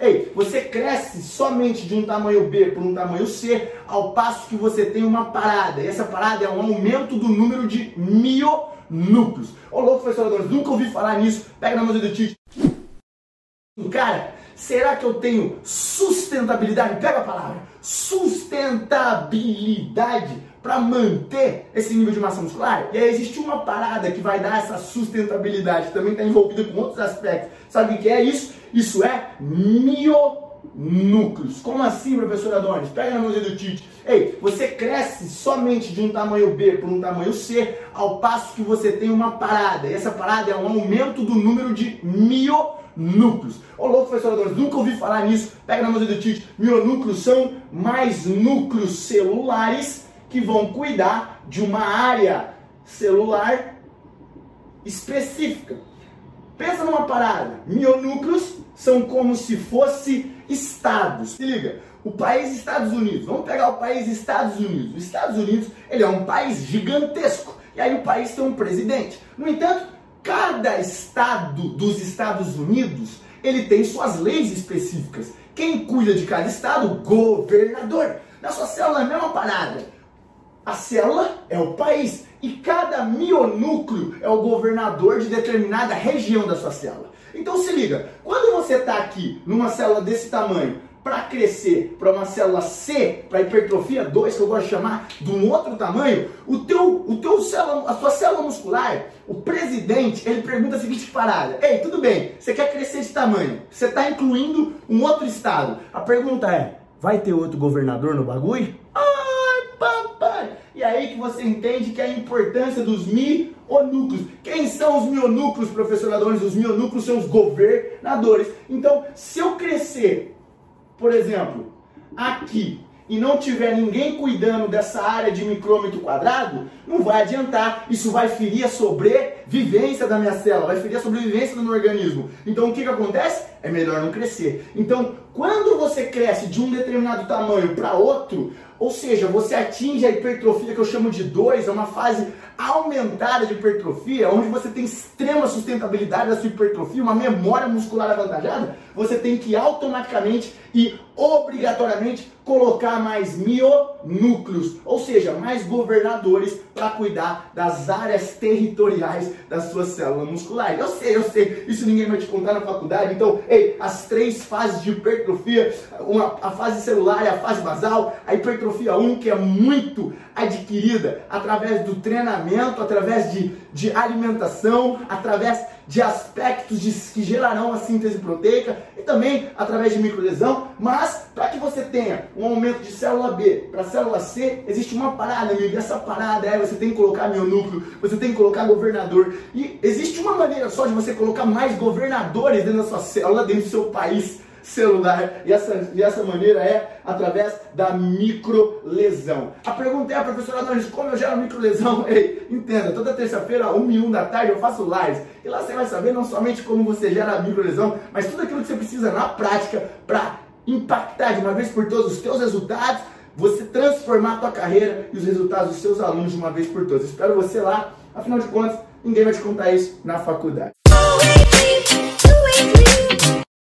Ei, você cresce somente de um tamanho B para um tamanho C, ao passo que você tem uma parada. E essa parada é um aumento do número de mionúcleos. Ô louco, professor nunca ouvi falar nisso. Pega na mão do Tite. Cara, será que eu tenho sustentabilidade? Pega a palavra. Sustentabilidade para manter esse nível de massa muscular? E aí existe uma parada que vai dar essa sustentabilidade, também está envolvida com outros aspectos. Sabe o que é isso? Isso é mionúcleos. Como assim, professor Adonis? Pega na mãozinha do Tite. Ei, você cresce somente de um tamanho B para um tamanho C, ao passo que você tem uma parada. E essa parada é um aumento do número de mionúcleos. Ô louco, professor Adonis, nunca ouvi falar nisso. Pega na mãozinha do Tite. Mionúcleos são mais núcleos celulares que vão cuidar de uma área celular específica. Pensa numa parada. Mionúcleos são como se fosse estados. Se liga, o país Estados Unidos. Vamos pegar o país Estados Unidos. Os Estados Unidos, ele é um país gigantesco. E aí o país tem um presidente. No entanto, cada estado dos Estados Unidos, ele tem suas leis específicas. Quem cuida de cada estado? Governador. Na sua célula, a mesma parada. A célula é o país e cada mionúcleo é o governador de determinada região da sua célula. Então se liga, quando você está aqui numa célula desse tamanho, para crescer para uma célula C, para hipertrofia 2, que eu gosto de chamar, de um outro tamanho, o teu, o teu célula, a sua célula muscular, o presidente, ele pergunta a seguinte parada: Ei, tudo bem, você quer crescer de tamanho? Você está incluindo um outro estado. A pergunta é: vai ter outro governador no bagulho? E aí que você entende que a importância dos mionúcleos. Quem são os mionúcleos, professor Adonis? Os mionúcleos são os governadores. Então, se eu crescer, por exemplo, aqui e não tiver ninguém cuidando dessa área de micrômetro quadrado, não vai adiantar. Isso vai ferir a sobrevivência da minha célula, vai ferir a sobrevivência do meu organismo. Então o que, que acontece? É melhor não crescer. Então, quando você cresce de um determinado tamanho para outro, ou seja, você atinge a hipertrofia que eu chamo de 2, é uma fase aumentada de hipertrofia, onde você tem extrema sustentabilidade da sua hipertrofia, uma memória muscular avantajada, você tem que automaticamente e obrigatoriamente colocar mais mionúcleos, ou seja, mais governadores para cuidar das áreas territoriais da sua célula muscular. Eu sei, eu sei, isso ninguém vai te contar na faculdade. Então, ei, as três fases de hipertrofia, uma, a fase celular e a fase basal, a hipertrofia 1 que é muito adquirida através do treinamento, através de, de alimentação, através de aspectos de, que gerarão a síntese proteica e também através de microlesão, mas para que você tenha um aumento de célula B para célula C, existe uma parada, amigo, e essa parada é você tem que colocar mionúcleo, você tem que colocar governador, e existe uma maneira só de você colocar mais governadores dentro da sua célula, dentro do seu país, celular. E essa, e essa maneira é através da microlesão. A pergunta é, professor Adonis, como eu gero microlesão? Ei, entenda, toda terça-feira, 1 e 1 da tarde, eu faço lives. E lá você vai saber não somente como você gera a microlesão, mas tudo aquilo que você precisa na prática para impactar de uma vez por todas os teus resultados, você transformar a tua carreira e os resultados dos seus alunos de uma vez por todas. Espero você lá. Afinal de contas, ninguém vai te contar isso na faculdade.